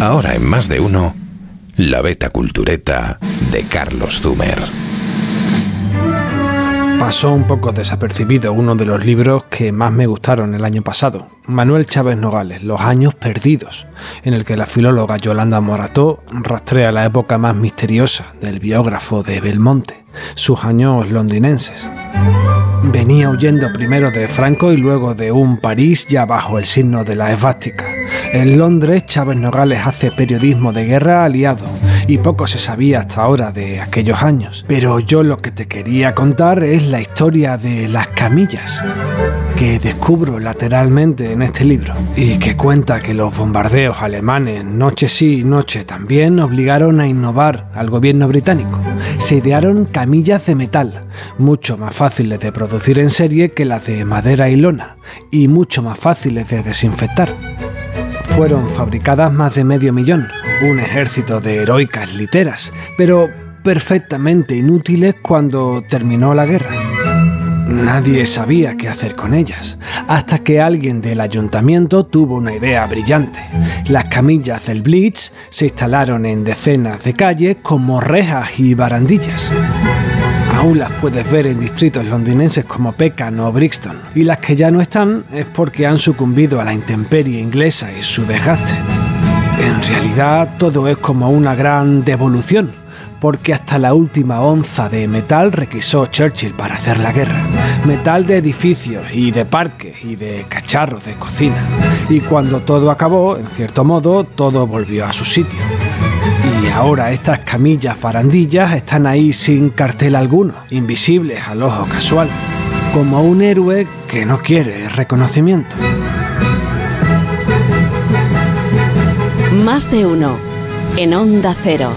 Ahora en más de uno, la beta cultureta de Carlos Zumer. Pasó un poco desapercibido uno de los libros que más me gustaron el año pasado, Manuel Chávez Nogales, Los años perdidos, en el que la filóloga Yolanda Morató rastrea la época más misteriosa del biógrafo de Belmonte, sus años londinenses. Venía huyendo primero de Franco y luego de un París ya bajo el signo de la esvástica. En Londres, Chávez Nogales hace periodismo de guerra aliado y poco se sabía hasta ahora de aquellos años. Pero yo lo que te quería contar es la historia de las camillas que descubro lateralmente en este libro y que cuenta que los bombardeos alemanes, noche sí, noche también, obligaron a innovar al gobierno británico. Se idearon camillas de metal, mucho más fáciles de producir en serie que las de madera y lona, y mucho más fáciles de desinfectar. Fueron fabricadas más de medio millón, un ejército de heroicas literas, pero perfectamente inútiles cuando terminó la guerra. Nadie sabía qué hacer con ellas, hasta que alguien del ayuntamiento tuvo una idea brillante. Las camillas del Blitz se instalaron en decenas de calles como rejas y barandillas. Aún las puedes ver en distritos londinenses como Peckham o Brixton, y las que ya no están es porque han sucumbido a la intemperie inglesa y su desgaste. En realidad todo es como una gran devolución, porque hasta la última onza de metal requisó Churchill para hacer la guerra. Metal de edificios y de parques y de cacharros de cocina. Y cuando todo acabó, en cierto modo, todo volvió a su sitio. Ahora estas camillas farandillas están ahí sin cartel alguno, invisibles al ojo casual, como un héroe que no quiere reconocimiento. Más de uno en Onda Cero.